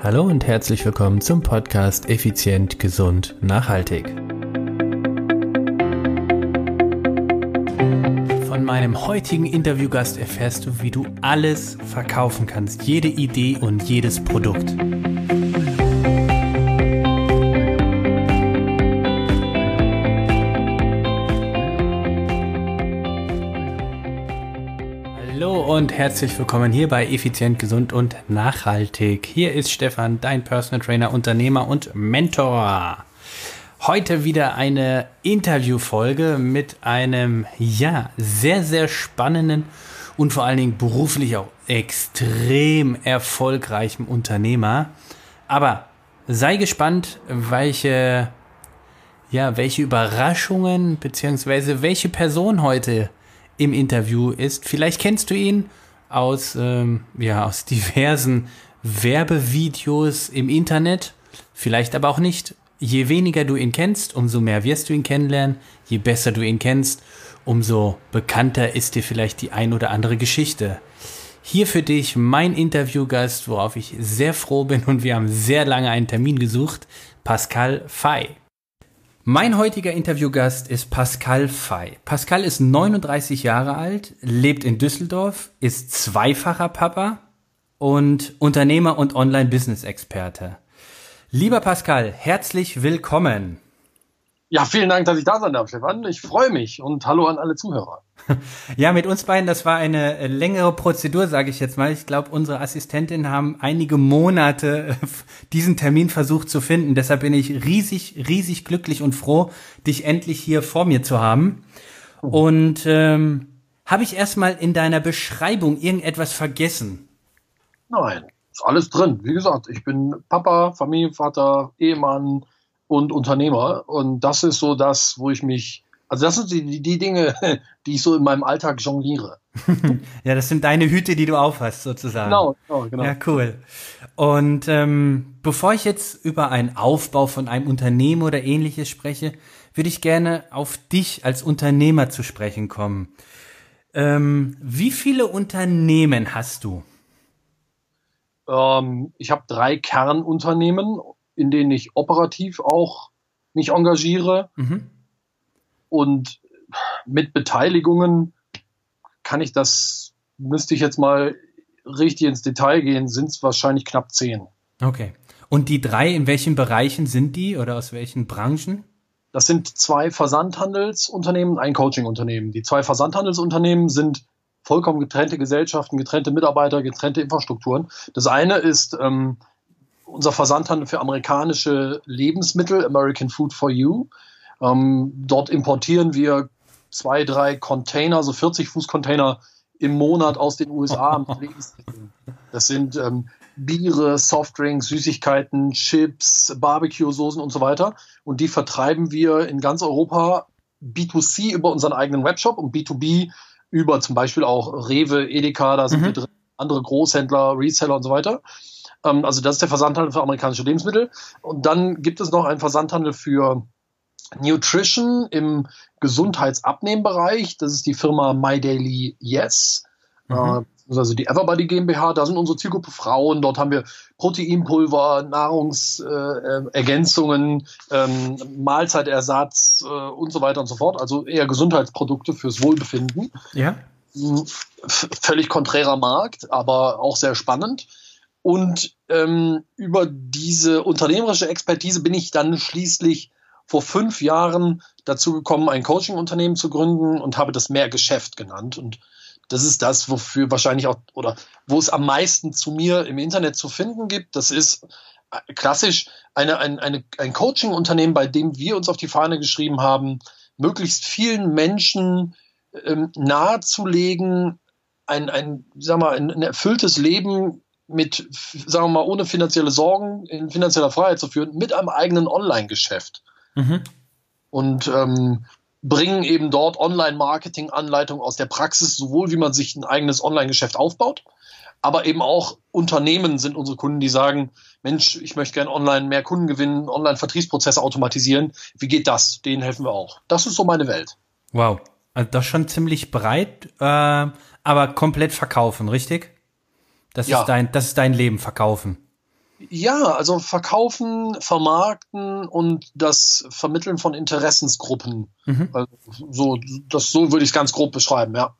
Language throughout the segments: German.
Hallo und herzlich willkommen zum Podcast Effizient, Gesund, Nachhaltig. Von meinem heutigen Interviewgast erfährst du, wie du alles verkaufen kannst, jede Idee und jedes Produkt. Und herzlich willkommen hier bei Effizient, Gesund und Nachhaltig. Hier ist Stefan, dein Personal Trainer, Unternehmer und Mentor. Heute wieder eine Interviewfolge mit einem, ja, sehr, sehr spannenden und vor allen Dingen beruflich auch extrem erfolgreichen Unternehmer. Aber sei gespannt, welche, ja, welche Überraschungen beziehungsweise welche Person heute im Interview ist. Vielleicht kennst du ihn aus, ähm, ja, aus diversen Werbevideos im Internet, vielleicht aber auch nicht. Je weniger du ihn kennst, umso mehr wirst du ihn kennenlernen. Je besser du ihn kennst, umso bekannter ist dir vielleicht die ein oder andere Geschichte. Hier für dich mein Interviewgast, worauf ich sehr froh bin und wir haben sehr lange einen Termin gesucht, Pascal Fay. Mein heutiger Interviewgast ist Pascal Fey. Pascal ist 39 Jahre alt, lebt in Düsseldorf, ist zweifacher Papa und Unternehmer und Online-Business-Experte. Lieber Pascal, herzlich willkommen. Ja, vielen Dank, dass ich da sein darf, Stefan. Ich freue mich und hallo an alle Zuhörer. Ja, mit uns beiden, das war eine längere Prozedur, sage ich jetzt mal. Ich glaube, unsere Assistentinnen haben einige Monate diesen Termin versucht zu finden. Deshalb bin ich riesig, riesig glücklich und froh, dich endlich hier vor mir zu haben. Und ähm, habe ich erstmal in deiner Beschreibung irgendetwas vergessen? Nein, ist alles drin. Wie gesagt, ich bin Papa, Familienvater, Ehemann, und Unternehmer. Und das ist so das, wo ich mich, also das sind die, die Dinge, die ich so in meinem Alltag jongliere. ja, das sind deine Hüte, die du aufhast, sozusagen. Genau, genau, genau. Ja, cool. Und ähm, bevor ich jetzt über einen Aufbau von einem Unternehmen oder ähnliches spreche, würde ich gerne auf dich als Unternehmer zu sprechen kommen. Ähm, wie viele Unternehmen hast du? Ähm, ich habe drei Kernunternehmen in denen ich operativ auch mich engagiere. Mhm. Und mit Beteiligungen kann ich das, müsste ich jetzt mal richtig ins Detail gehen, sind es wahrscheinlich knapp zehn. Okay. Und die drei, in welchen Bereichen sind die oder aus welchen Branchen? Das sind zwei Versandhandelsunternehmen, ein Coachingunternehmen. Die zwei Versandhandelsunternehmen sind vollkommen getrennte Gesellschaften, getrennte Mitarbeiter, getrennte Infrastrukturen. Das eine ist ähm, unser Versandhandel für amerikanische Lebensmittel, American Food for You. Ähm, dort importieren wir zwei, drei Container, so 40 Fuß Container im Monat aus den USA. Das sind ähm, Biere, Softdrinks, Süßigkeiten, Chips, Barbecue-Soßen und so weiter. Und die vertreiben wir in ganz Europa B2C über unseren eigenen Webshop und B2B über zum Beispiel auch Rewe, Edeka, da sind mhm. wir drin, andere Großhändler, Reseller und so weiter. Ähm, also das ist der Versandhandel für amerikanische Lebensmittel. Und dann gibt es noch einen Versandhandel für Nutrition im Gesundheitsabnehmbereich. Das ist die Firma My Daily Yes. Mhm. also die Everbody GmbH, da sind unsere Zielgruppe Frauen, dort haben wir Proteinpulver, Nahrungsergänzungen, äh, ähm, Mahlzeitersatz äh, und so weiter und so fort. Also eher Gesundheitsprodukte fürs Wohlbefinden. Ja. Hm, völlig konträrer Markt, aber auch sehr spannend. Und ähm, über diese unternehmerische Expertise bin ich dann schließlich vor fünf Jahren dazu gekommen, ein Coaching-Unternehmen zu gründen und habe das mehr Geschäft genannt. Und das ist das, wofür wahrscheinlich auch oder wo es am meisten zu mir im Internet zu finden gibt. Das ist äh, klassisch eine, ein, eine, ein Coaching-Unternehmen, bei dem wir uns auf die Fahne geschrieben haben, möglichst vielen Menschen ähm, nahezulegen, ein, ein, sag mal, ein, ein erfülltes Leben mit, sagen wir mal, ohne finanzielle Sorgen in finanzieller Freiheit zu führen, mit einem eigenen Online-Geschäft. Mhm. Und ähm, bringen eben dort Online-Marketing-Anleitungen aus der Praxis, sowohl wie man sich ein eigenes Online-Geschäft aufbaut, aber eben auch Unternehmen sind unsere Kunden, die sagen, Mensch, ich möchte gerne online mehr Kunden gewinnen, Online-Vertriebsprozesse automatisieren. Wie geht das? Denen helfen wir auch. Das ist so meine Welt. Wow. Also das schon ziemlich breit, äh, aber komplett verkaufen, richtig? Das ja. ist dein, das ist dein Leben, verkaufen. Ja, also verkaufen, vermarkten und das Vermitteln von Interessensgruppen. Mhm. Also so, das, so würde ich es ganz grob beschreiben, ja.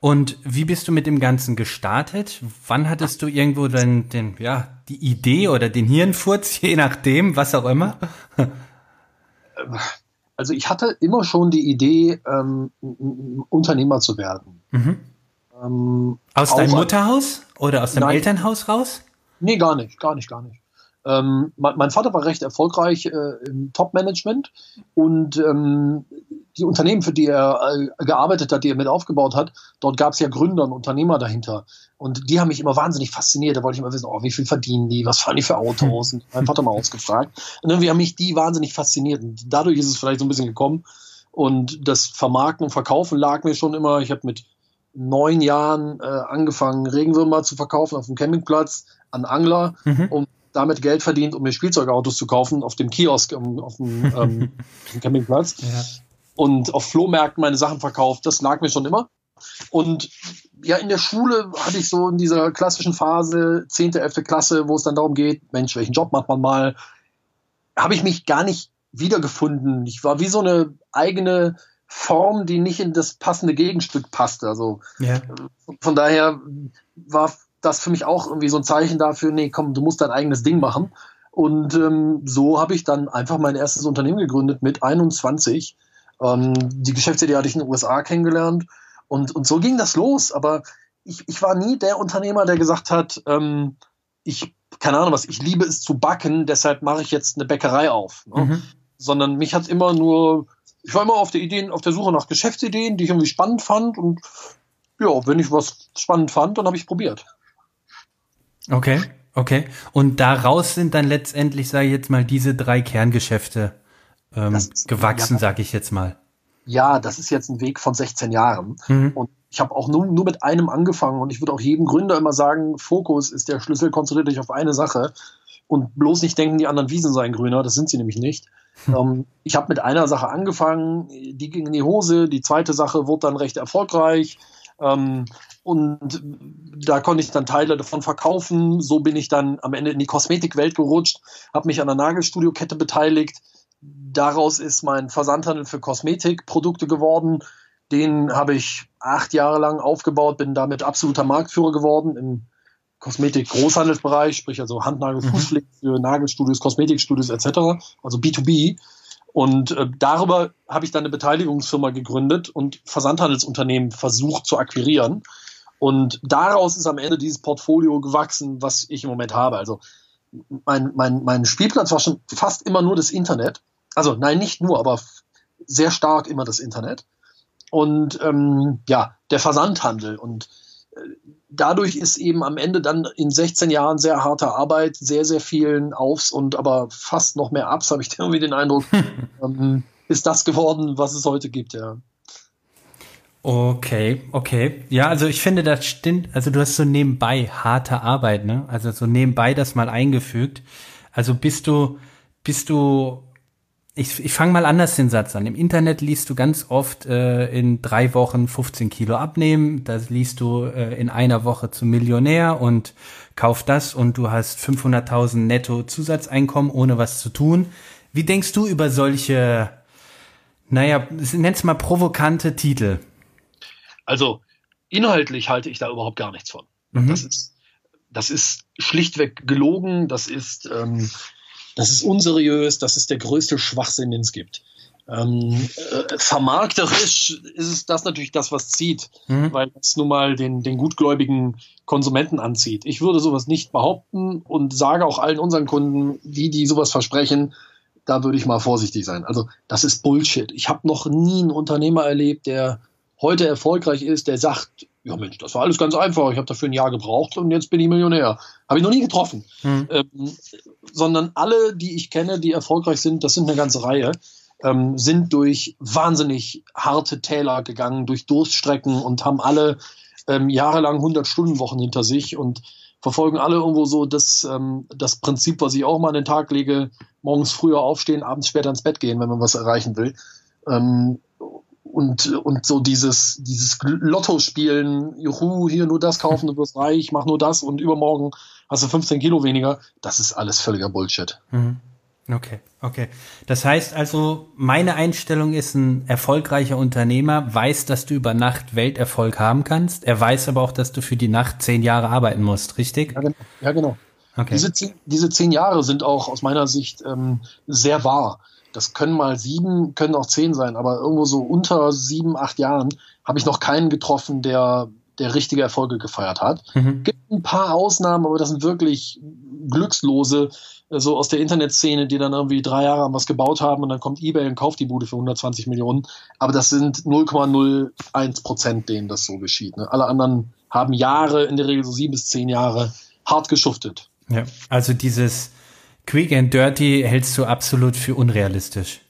Und wie bist du mit dem Ganzen gestartet? Wann hattest du irgendwo den, den, ja, die Idee oder den Hirnfurz, je nachdem, was auch immer? Also ich hatte immer schon die Idee, ähm, Unternehmer zu werden. Mhm. Ähm, aus deinem Mutterhaus oder aus deinem nein, Elternhaus raus? Nee, gar nicht, gar nicht, gar nicht. Ähm, mein, mein, Vater war recht erfolgreich äh, im Top-Management und ähm, die Unternehmen, für die er äh, gearbeitet hat, die er mit aufgebaut hat, dort gab es ja Gründer und Unternehmer dahinter. Und die haben mich immer wahnsinnig fasziniert. Da wollte ich immer wissen, oh, wie viel verdienen die, was fahren die für Autos? Und mein Vater mal ausgefragt. Und irgendwie haben mich die wahnsinnig fasziniert. Und dadurch ist es vielleicht so ein bisschen gekommen. Und das Vermarkten und Verkaufen lag mir schon immer. Ich habe mit neun Jahren äh, angefangen, Regenwürmer zu verkaufen auf dem Campingplatz an Angler, mhm. um damit Geld verdient, um mir Spielzeugautos zu kaufen auf dem Kiosk um, auf dem, ähm, Campingplatz. Ja. Und auf Flohmärkten meine Sachen verkauft. Das lag mir schon immer. Und ja, in der Schule hatte ich so in dieser klassischen Phase, 10., 11. Klasse, wo es dann darum geht, Mensch, welchen Job macht man mal, habe ich mich gar nicht wiedergefunden. Ich war wie so eine eigene Form, die nicht in das passende Gegenstück passte. Also ja. von daher war das für mich auch irgendwie so ein Zeichen dafür, nee, komm, du musst dein eigenes Ding machen. Und ähm, so habe ich dann einfach mein erstes Unternehmen gegründet mit 21. Ähm, die Geschäftsidee hatte ich in den USA kennengelernt. Und, und so ging das los. Aber ich, ich war nie der Unternehmer, der gesagt hat, ähm, ich, keine Ahnung was, ich liebe es zu backen, deshalb mache ich jetzt eine Bäckerei auf. Ne? Mhm. Sondern mich hat immer nur, ich war immer auf der Ideen, auf der Suche nach Geschäftsideen, die ich irgendwie spannend fand. Und ja, wenn ich was spannend fand, dann habe ich probiert. Okay, okay. Und daraus sind dann letztendlich, sage ich jetzt mal, diese drei Kerngeschäfte ähm, ist, gewachsen, ja, sage ich jetzt mal. Ja, das ist jetzt ein Weg von 16 Jahren. Mhm. Und ich habe auch nur, nur mit einem angefangen und ich würde auch jedem Gründer immer sagen, Fokus ist der Schlüssel, konzentriert dich auf eine Sache und bloß nicht denken, die anderen Wiesen seien grüner, das sind sie nämlich nicht. Hm. Ähm, ich habe mit einer Sache angefangen, die ging in die Hose, die zweite Sache wurde dann recht erfolgreich. Ähm, und da konnte ich dann Teile davon verkaufen. So bin ich dann am Ende in die Kosmetikwelt gerutscht, habe mich an der Nagelstudio-Kette beteiligt. Daraus ist mein Versandhandel für Kosmetikprodukte geworden. Den habe ich acht Jahre lang aufgebaut, bin damit absoluter Marktführer geworden im Kosmetik-Großhandelsbereich, sprich also Handnagel, mhm. Fußpflege für Nagelstudios, Kosmetikstudios etc., also B2B. Und äh, darüber habe ich dann eine Beteiligungsfirma gegründet und Versandhandelsunternehmen versucht zu akquirieren. Und daraus ist am Ende dieses Portfolio gewachsen, was ich im Moment habe. Also mein, mein, mein Spielplatz war schon fast immer nur das Internet. Also nein, nicht nur, aber sehr stark immer das Internet. Und ähm, ja, der Versandhandel. Und äh, dadurch ist eben am Ende dann in 16 Jahren sehr harter Arbeit, sehr, sehr vielen Aufs und aber fast noch mehr Ups, habe ich irgendwie den Eindruck, ähm, ist das geworden, was es heute gibt, ja. Okay, okay. Ja, also ich finde, das stimmt. Also du hast so nebenbei harte Arbeit, ne? Also so nebenbei das mal eingefügt. Also bist du, bist du, ich, ich fange mal anders den Satz an. Im Internet liest du ganz oft äh, in drei Wochen 15 Kilo abnehmen. Das liest du äh, in einer Woche zum Millionär und kauf das und du hast 500.000 netto Zusatzeinkommen, ohne was zu tun. Wie denkst du über solche, naja, nenn's mal provokante Titel? Also inhaltlich halte ich da überhaupt gar nichts von. Mhm. Das, ist, das ist schlichtweg gelogen, das ist, ähm, das ist unseriös, das ist der größte Schwachsinn, den es gibt. Ähm, äh, vermarkterisch ist es das natürlich das, was zieht, mhm. weil es nun mal den, den gutgläubigen Konsumenten anzieht. Ich würde sowas nicht behaupten und sage auch allen unseren Kunden, die, die sowas versprechen, da würde ich mal vorsichtig sein. Also das ist Bullshit. Ich habe noch nie einen Unternehmer erlebt, der heute erfolgreich ist, der sagt, ja Mensch, das war alles ganz einfach, ich habe dafür ein Jahr gebraucht und jetzt bin ich Millionär. Habe ich noch nie getroffen. Hm. Ähm, sondern alle, die ich kenne, die erfolgreich sind, das sind eine ganze Reihe, ähm, sind durch wahnsinnig harte Täler gegangen, durch Durststrecken und haben alle ähm, jahrelang 100-Stunden-Wochen hinter sich und verfolgen alle irgendwo so das, ähm, das Prinzip, was ich auch mal an den Tag lege, morgens früher aufstehen, abends später ins Bett gehen, wenn man was erreichen will. Und, und so dieses, dieses Lotto spielen, juhu, hier nur das kaufen, du wirst reich, mach nur das und übermorgen hast du 15 Kilo weniger. Das ist alles völliger Bullshit. Mhm. Okay, okay. Das heißt also, meine Einstellung ist, ein erfolgreicher Unternehmer weiß, dass du über Nacht Welterfolg haben kannst. Er weiß aber auch, dass du für die Nacht zehn Jahre arbeiten musst, richtig? Ja, genau. Ja, genau. Okay. Diese, zehn, diese zehn Jahre sind auch aus meiner Sicht ähm, sehr wahr. Das können mal sieben, können auch zehn sein, aber irgendwo so unter sieben, acht Jahren habe ich noch keinen getroffen, der der richtige Erfolge gefeiert hat. Mhm. Gibt ein paar Ausnahmen, aber das sind wirklich Glückslose, so aus der Internetszene, die dann irgendwie drei Jahre was gebaut haben und dann kommt eBay und kauft die Bude für 120 Millionen. Aber das sind 0,01 Prozent, denen das so geschieht. Ne? Alle anderen haben Jahre, in der Regel so sieben bis zehn Jahre, hart geschuftet. Ja, also dieses Quick and Dirty hältst du absolut für unrealistisch.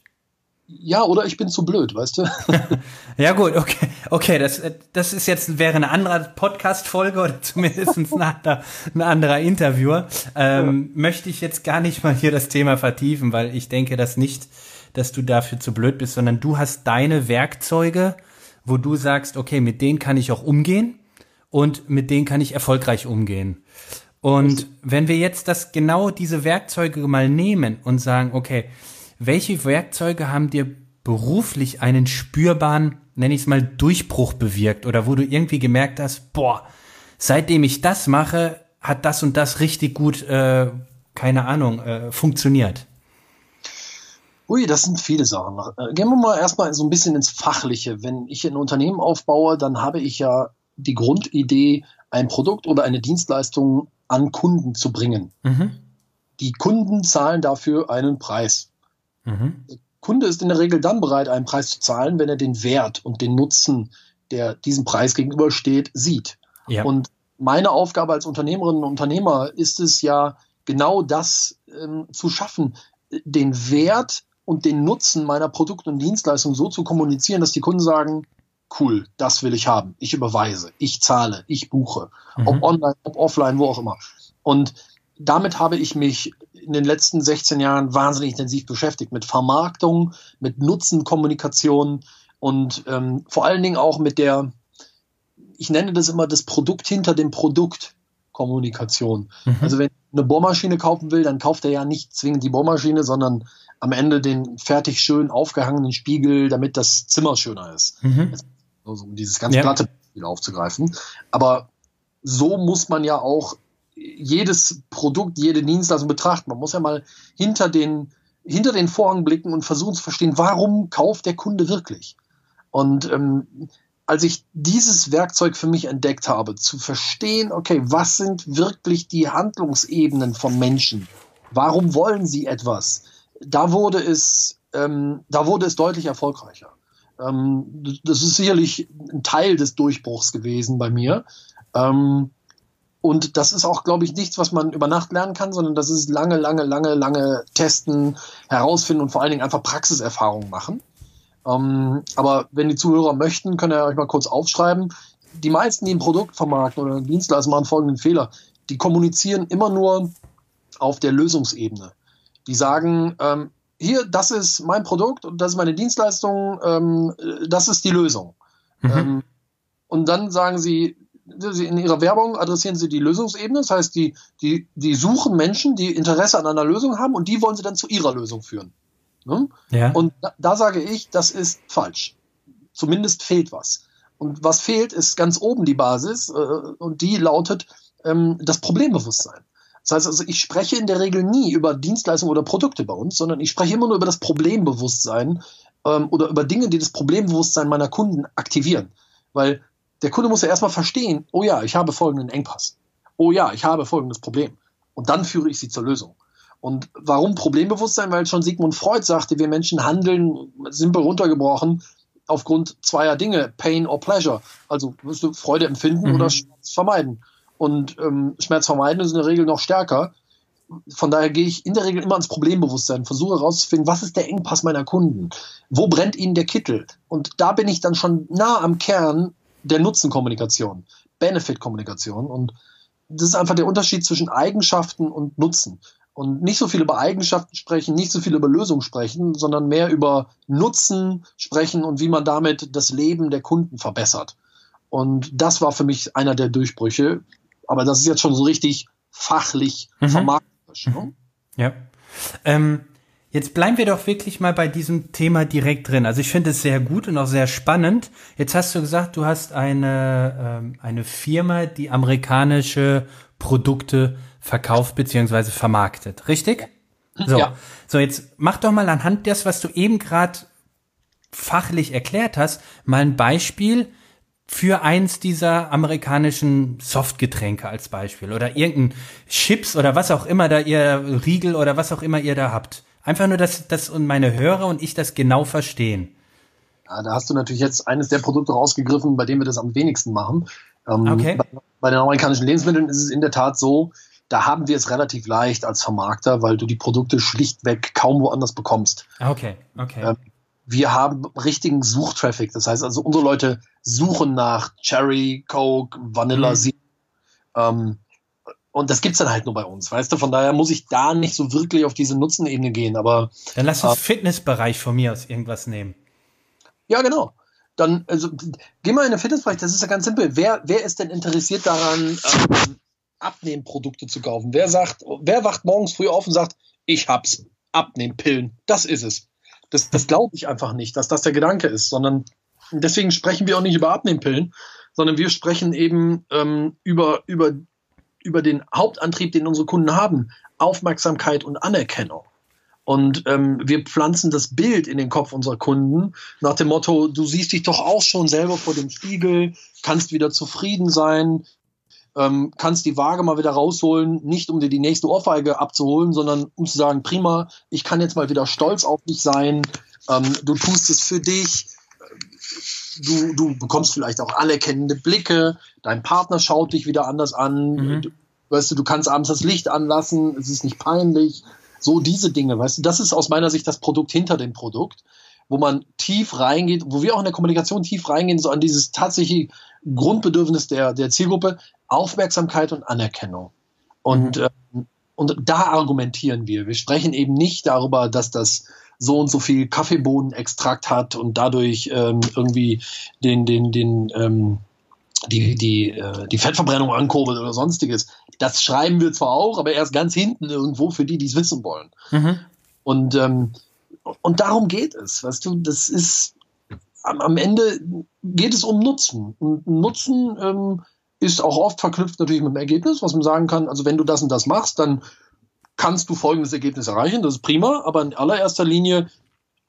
Ja, oder ich bin zu blöd, weißt du? ja, gut, okay. Okay, das, das ist jetzt, wäre eine andere Podcast-Folge oder zumindest ein, anderer, ein anderer Interviewer. Ähm, ja. Möchte ich jetzt gar nicht mal hier das Thema vertiefen, weil ich denke das nicht, dass du dafür zu blöd bist, sondern du hast deine Werkzeuge, wo du sagst, okay, mit denen kann ich auch umgehen und mit denen kann ich erfolgreich umgehen. Und wenn wir jetzt das genau diese Werkzeuge mal nehmen und sagen, okay, welche Werkzeuge haben dir beruflich einen spürbaren, nenne ich es mal, Durchbruch bewirkt oder wo du irgendwie gemerkt hast, boah, seitdem ich das mache, hat das und das richtig gut, äh, keine Ahnung, äh, funktioniert? Ui, das sind viele Sachen. Äh, gehen wir mal erstmal so ein bisschen ins Fachliche. Wenn ich ein Unternehmen aufbaue, dann habe ich ja die Grundidee, ein Produkt oder eine Dienstleistung an Kunden zu bringen. Mhm. Die Kunden zahlen dafür einen Preis. Mhm. Der Kunde ist in der Regel dann bereit, einen Preis zu zahlen, wenn er den Wert und den Nutzen, der diesem Preis gegenübersteht, sieht. Ja. Und meine Aufgabe als Unternehmerin und Unternehmer ist es ja, genau das ähm, zu schaffen, den Wert und den Nutzen meiner Produkte und Dienstleistungen so zu kommunizieren, dass die Kunden sagen, cool, das will ich haben, ich überweise, ich zahle, ich buche, mhm. ob online, ob offline, wo auch immer. Und damit habe ich mich in den letzten 16 Jahren wahnsinnig intensiv beschäftigt mit Vermarktung, mit Nutzenkommunikation und ähm, vor allen Dingen auch mit der, ich nenne das immer das Produkt hinter dem Produkt Kommunikation. Mhm. Also wenn eine Bohrmaschine kaufen will, dann kauft er ja nicht zwingend die Bohrmaschine, sondern am Ende den fertig schön aufgehangenen Spiegel, damit das Zimmer schöner ist. Mhm. Also, um dieses ganz ja. platte Spiel aufzugreifen. Aber so muss man ja auch jedes Produkt, jede Dienstleistung betrachten. Man muss ja mal hinter den, hinter den Vorhang blicken und versuchen zu verstehen, warum kauft der Kunde wirklich? Und ähm, als ich dieses Werkzeug für mich entdeckt habe, zu verstehen, okay, was sind wirklich die Handlungsebenen von Menschen? Warum wollen sie etwas? Da wurde es, ähm, da wurde es deutlich erfolgreicher. Ähm, das ist sicherlich ein Teil des Durchbruchs gewesen bei mir. Ähm, und das ist auch, glaube ich, nichts, was man über Nacht lernen kann, sondern das ist lange, lange, lange, lange testen, herausfinden und vor allen Dingen einfach Praxiserfahrungen machen. Ähm, aber wenn die Zuhörer möchten, können ihr euch mal kurz aufschreiben. Die meisten, die ein Produkt vermarkten oder eine Dienstleistung machen folgenden Fehler. Die kommunizieren immer nur auf der Lösungsebene. Die sagen, ähm, hier, das ist mein Produkt und das ist meine Dienstleistung, ähm, das ist die Lösung. Mhm. Ähm, und dann sagen sie, in ihrer Werbung adressieren sie die Lösungsebene, das heißt, die, die, die suchen Menschen, die Interesse an einer Lösung haben und die wollen sie dann zu ihrer Lösung führen. Ne? Ja. Und da, da sage ich, das ist falsch. Zumindest fehlt was. Und was fehlt, ist ganz oben die Basis äh, und die lautet ähm, das Problembewusstsein. Das heißt also, ich spreche in der Regel nie über Dienstleistungen oder Produkte bei uns, sondern ich spreche immer nur über das Problembewusstsein ähm, oder über Dinge, die das Problembewusstsein meiner Kunden aktivieren. Weil der Kunde muss ja erstmal verstehen, oh ja, ich habe folgenden Engpass. Oh ja, ich habe folgendes Problem. Und dann führe ich sie zur Lösung. Und warum Problembewusstsein? Weil schon Sigmund Freud sagte, wir Menschen handeln, simpel runtergebrochen, aufgrund zweier Dinge, Pain or Pleasure. Also wirst du Freude empfinden mhm. oder Schmerz vermeiden. Und ähm, Schmerz vermeiden ist in der Regel noch stärker. Von daher gehe ich in der Regel immer ans Problembewusstsein, versuche herauszufinden, was ist der Engpass meiner Kunden? Wo brennt ihnen der Kittel? Und da bin ich dann schon nah am Kern der Nutzenkommunikation, Benefit-Kommunikation. Und das ist einfach der Unterschied zwischen Eigenschaften und Nutzen. Und nicht so viel über Eigenschaften sprechen, nicht so viel über Lösungen sprechen, sondern mehr über Nutzen sprechen und wie man damit das Leben der Kunden verbessert. Und das war für mich einer der Durchbrüche. Aber das ist jetzt schon so richtig fachlich mhm. vermarkterisch. Ne? Ja. Ähm, Jetzt bleiben wir doch wirklich mal bei diesem Thema direkt drin. Also ich finde es sehr gut und auch sehr spannend. Jetzt hast du gesagt, du hast eine, ähm, eine Firma, die amerikanische Produkte verkauft beziehungsweise vermarktet, richtig? So, ja. so jetzt mach doch mal anhand des, was du eben gerade fachlich erklärt hast, mal ein Beispiel für eins dieser amerikanischen Softgetränke als Beispiel oder irgendein Chips oder was auch immer da ihr Riegel oder was auch immer ihr da habt. Einfach nur, dass, dass und meine Hörer und ich das genau verstehen. Ja, da hast du natürlich jetzt eines der Produkte rausgegriffen, bei dem wir das am wenigsten machen. Ähm, okay. Bei, bei, den amerikanischen Lebensmitteln ist es in der Tat so, da haben wir es relativ leicht als Vermarkter, weil du die Produkte schlichtweg kaum woanders bekommst. Okay, okay. Ähm, wir haben richtigen Suchtraffic. Das heißt also, unsere Leute suchen nach Cherry, Coke, Vanilla, mhm. ähm, und das gibt's dann halt nur bei uns, weißt du? Von daher muss ich da nicht so wirklich auf diese Nutzenebene gehen, aber. Dann lass uns äh, Fitnessbereich von mir aus irgendwas nehmen. Ja, genau. Dann, also, geh mal in den Fitnessbereich, das ist ja ganz simpel. Wer, wer ist denn interessiert daran, ähm, Abnehmprodukte zu kaufen? Wer sagt, wer wacht morgens früh auf und sagt, ich hab's, Abnehmpillen, das ist es. Das, das glaube ich einfach nicht, dass das der Gedanke ist, sondern deswegen sprechen wir auch nicht über Abnehmpillen, sondern wir sprechen eben ähm, über, über über den Hauptantrieb, den unsere Kunden haben, Aufmerksamkeit und Anerkennung. Und ähm, wir pflanzen das Bild in den Kopf unserer Kunden nach dem Motto, du siehst dich doch auch schon selber vor dem Spiegel, kannst wieder zufrieden sein, ähm, kannst die Waage mal wieder rausholen, nicht um dir die nächste Ohrfeige abzuholen, sondern um zu sagen, prima, ich kann jetzt mal wieder stolz auf dich sein, ähm, du tust es für dich, du, du bekommst vielleicht auch anerkennende Blicke, dein Partner schaut dich wieder anders an, mhm. du, weißt du, du kannst abends das Licht anlassen, es ist nicht peinlich, so diese Dinge, weißt du, das ist aus meiner Sicht das Produkt hinter dem Produkt, wo man tief reingeht, wo wir auch in der Kommunikation tief reingehen, so an dieses tatsächliche Grundbedürfnis der, der Zielgruppe, Aufmerksamkeit und Anerkennung. Und, mhm. äh, und da argumentieren wir. Wir sprechen eben nicht darüber, dass das so und so viel Kaffeebohnenextrakt hat und dadurch ähm, irgendwie den, den, den, ähm, die, die, äh, die Fettverbrennung ankurbelt oder sonstiges. Das schreiben wir zwar auch, aber erst ganz hinten irgendwo für die, die es wissen wollen. Mhm. Und, ähm, und darum geht es. Weißt du, das ist am, am Ende geht es um Nutzen. Und Nutzen ähm, ist auch oft verknüpft natürlich mit dem Ergebnis, was man sagen kann, also wenn du das und das machst, dann kannst du folgendes Ergebnis erreichen, das ist prima, aber in allererster Linie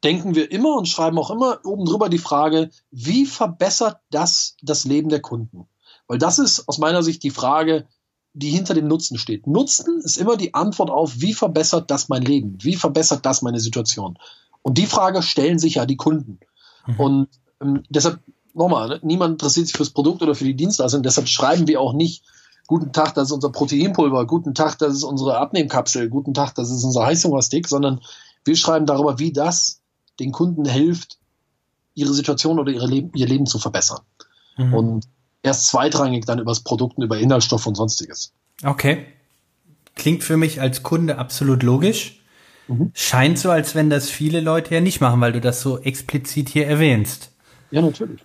denken wir immer und schreiben auch immer oben drüber die Frage, wie verbessert das das Leben der Kunden? Weil das ist aus meiner Sicht die Frage, die hinter dem Nutzen steht. Nutzen ist immer die Antwort auf, wie verbessert das mein Leben? Wie verbessert das meine Situation? Und die Frage stellen sich ja die Kunden. Mhm. Und ähm, deshalb, nochmal, ne, niemand interessiert sich fürs Produkt oder für die Dienstleistung, deshalb schreiben wir auch nicht guten Tag, das ist unser Proteinpulver, guten Tag, das ist unsere Abnehmkapsel, guten Tag, das ist unser Heißhungerstick, sondern wir schreiben darüber, wie das den Kunden hilft, ihre Situation oder ihre Leben, ihr Leben zu verbessern. Mhm. Und erst zweitrangig dann über das Produkt und über Inhaltsstoff und sonstiges. Okay. Klingt für mich als Kunde absolut logisch. Mhm. Scheint so, als wenn das viele Leute ja nicht machen, weil du das so explizit hier erwähnst. Ja, natürlich.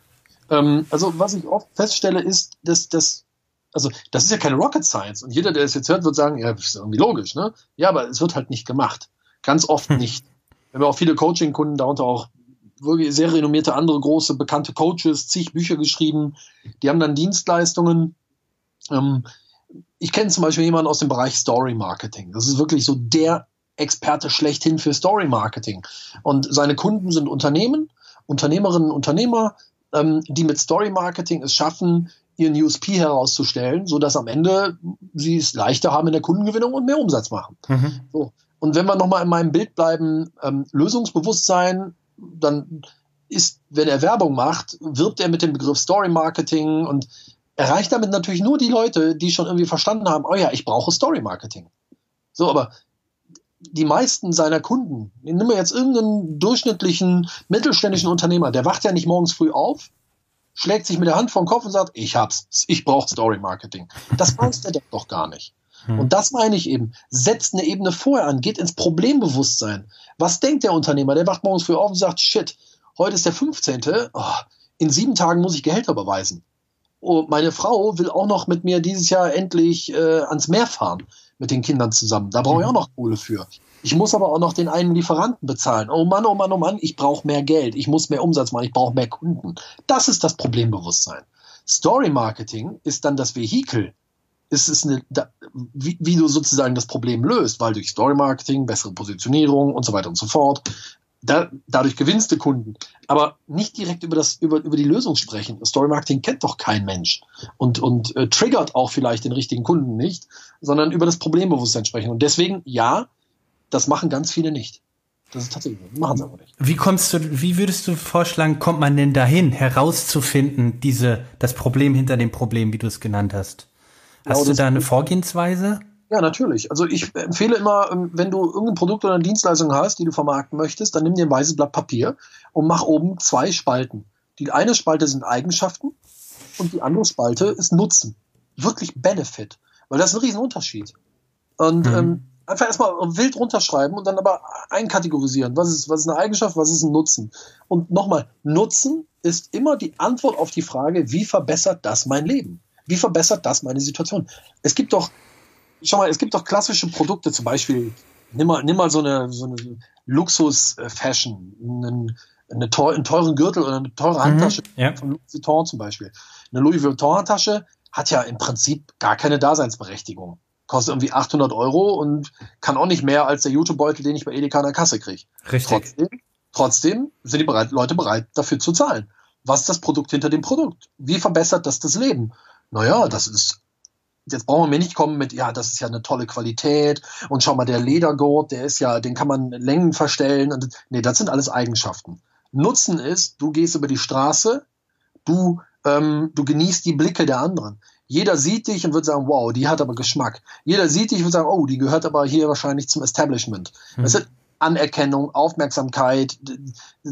Ähm, also was ich oft feststelle, ist, dass, dass also das ist ja keine Rocket Science. Und jeder, der es jetzt hört, wird sagen, ja, das ist irgendwie logisch, ne? Ja, aber es wird halt nicht gemacht. Ganz oft hm. nicht. Wir haben auch viele Coaching-Kunden, darunter auch wirklich sehr renommierte andere große, bekannte Coaches, zig Bücher geschrieben. Die haben dann Dienstleistungen. Ähm, ich kenne zum Beispiel jemanden aus dem Bereich Story Marketing. Das ist wirklich so der Experte schlechthin für Story Marketing. Und seine Kunden sind Unternehmen, Unternehmerinnen, Unternehmer, ähm, die mit Story Marketing es schaffen, ihren USP herauszustellen, so dass am Ende sie es leichter haben in der Kundengewinnung und mehr Umsatz machen. Mhm. So. Und wenn wir nochmal in meinem Bild bleiben, ähm, Lösungsbewusstsein, dann ist, wenn er Werbung macht, wirbt er mit dem Begriff Story Marketing und erreicht damit natürlich nur die Leute, die schon irgendwie verstanden haben, oh ja, ich brauche Story Marketing. So, aber die meisten seiner Kunden, nehmen wir jetzt irgendeinen durchschnittlichen mittelständischen Unternehmer, der wacht ja nicht morgens früh auf, schlägt sich mit der Hand vor den Kopf und sagt, ich hab's, ich brauche Story Marketing. Das weiß der doch gar nicht. Hm. Und das meine ich eben. Setzt eine Ebene vorher an, geht ins Problembewusstsein. Was denkt der Unternehmer? Der wacht morgens früh auf und sagt, shit, heute ist der 15. Oh, in sieben Tagen muss ich Gehälter überweisen. oh, meine Frau will auch noch mit mir dieses Jahr endlich äh, ans Meer fahren mit den Kindern zusammen. Da brauche ich auch noch Kohle für. Ich muss aber auch noch den einen Lieferanten bezahlen. Oh Mann, oh Mann, oh Mann, ich brauche mehr Geld. Ich muss mehr Umsatz machen. Ich brauche mehr Kunden. Das ist das Problembewusstsein. Story Marketing ist dann das Vehikel. Es ist eine, wie, wie du sozusagen das Problem löst, weil durch Story Marketing, bessere Positionierung und so weiter und so fort, da, dadurch gewinnst du Kunden. Aber nicht direkt über, das, über, über die Lösung sprechen. Story Marketing kennt doch kein Mensch und, und äh, triggert auch vielleicht den richtigen Kunden nicht, sondern über das Problembewusstsein sprechen. Und deswegen, ja, das machen ganz viele nicht. Das ist tatsächlich, machen sie aber nicht. Wie kommst du, wie würdest du vorschlagen, kommt man denn dahin, herauszufinden, diese, das Problem hinter dem Problem, wie du es genannt hast? Hast ja, du da eine Vorgehensweise? Ja, natürlich. Also ich empfehle immer, ähm, wenn du irgendein Produkt oder eine Dienstleistung hast, die du vermarkten möchtest, dann nimm dir ein weißes Blatt Papier und mach oben zwei Spalten. Die eine Spalte sind Eigenschaften und die andere Spalte ist Nutzen. Wirklich Benefit. Weil das ist ein Riesenunterschied. Und mhm. ähm, einfach erstmal wild runterschreiben und dann aber einkategorisieren. Was ist, was ist eine Eigenschaft, was ist ein Nutzen? Und nochmal, Nutzen ist immer die Antwort auf die Frage, wie verbessert das mein Leben? Wie verbessert das meine Situation? Es gibt doch schau mal, es gibt doch klassische Produkte, zum Beispiel, nimm mal, nimm mal so eine, so eine Luxus-Fashion, einen, eine teuer, einen teuren Gürtel oder eine teure mhm, Handtasche mhm, ja. von Louis Vuitton zum Beispiel. Eine Louis Vuitton-Handtasche hat ja im Prinzip gar keine Daseinsberechtigung. Kostet irgendwie 800 Euro und kann auch nicht mehr als der YouTube-Beutel, den ich bei Edeka an der Kasse kriege. Richtig. Trotzdem, trotzdem sind die bereit, Leute bereit, dafür zu zahlen. Was ist das Produkt hinter dem Produkt? Wie verbessert das das Leben? Naja, das ist jetzt brauchen wir nicht kommen mit, ja, das ist ja eine tolle Qualität und schau mal, der Ledergurt, der ist ja, den kann man Längen verstellen. Und, nee, das sind alles Eigenschaften. Nutzen ist, du gehst über die Straße, du, ähm, du genießt die Blicke der anderen. Jeder sieht dich und wird sagen, wow, die hat aber Geschmack. Jeder sieht dich und wird sagen, oh, die gehört aber hier wahrscheinlich zum Establishment. Mhm. Das sind Anerkennung, Aufmerksamkeit,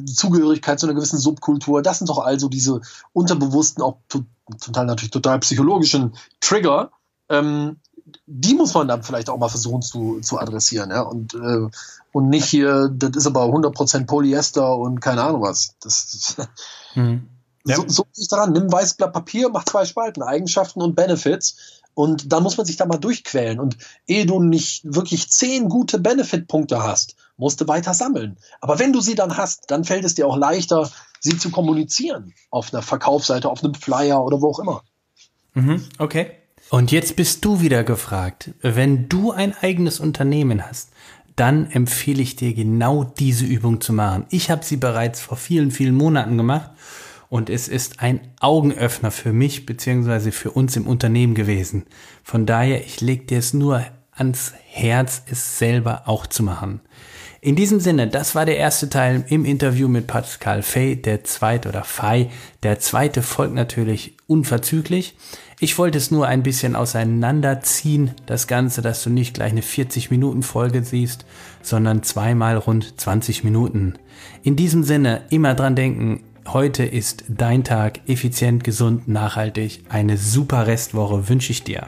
Zugehörigkeit zu einer gewissen Subkultur. Das sind doch also diese unterbewussten, auch zum Teil natürlich total psychologischen Trigger, ähm, die muss man dann vielleicht auch mal versuchen zu, zu adressieren, ja, und, äh, und nicht hier, das ist aber 100% Polyester und keine Ahnung was. Das, mhm. ja. So, so ist daran, nimm ein weißes Blatt Papier, mach zwei Spalten, Eigenschaften und Benefits und dann muss man sich da mal durchquälen und ehe du nicht wirklich zehn gute Benefit-Punkte hast, musst du weiter sammeln. Aber wenn du sie dann hast, dann fällt es dir auch leichter, sie zu kommunizieren auf einer Verkaufsseite, auf einem Flyer oder wo auch immer. Mhm, okay. Und jetzt bist du wieder gefragt. Wenn du ein eigenes Unternehmen hast, dann empfehle ich dir genau diese Übung zu machen. Ich habe sie bereits vor vielen, vielen Monaten gemacht und es ist ein Augenöffner für mich beziehungsweise für uns im Unternehmen gewesen. Von daher, ich lege dir es nur ans Herz, es selber auch zu machen. In diesem Sinne, das war der erste Teil im Interview mit Pascal Fay, der zweite oder Fay. Der zweite folgt natürlich unverzüglich. Ich wollte es nur ein bisschen auseinanderziehen, das Ganze, dass du nicht gleich eine 40 Minuten Folge siehst, sondern zweimal rund 20 Minuten. In diesem Sinne, immer dran denken, heute ist dein Tag effizient, gesund, nachhaltig. Eine super Restwoche wünsche ich dir.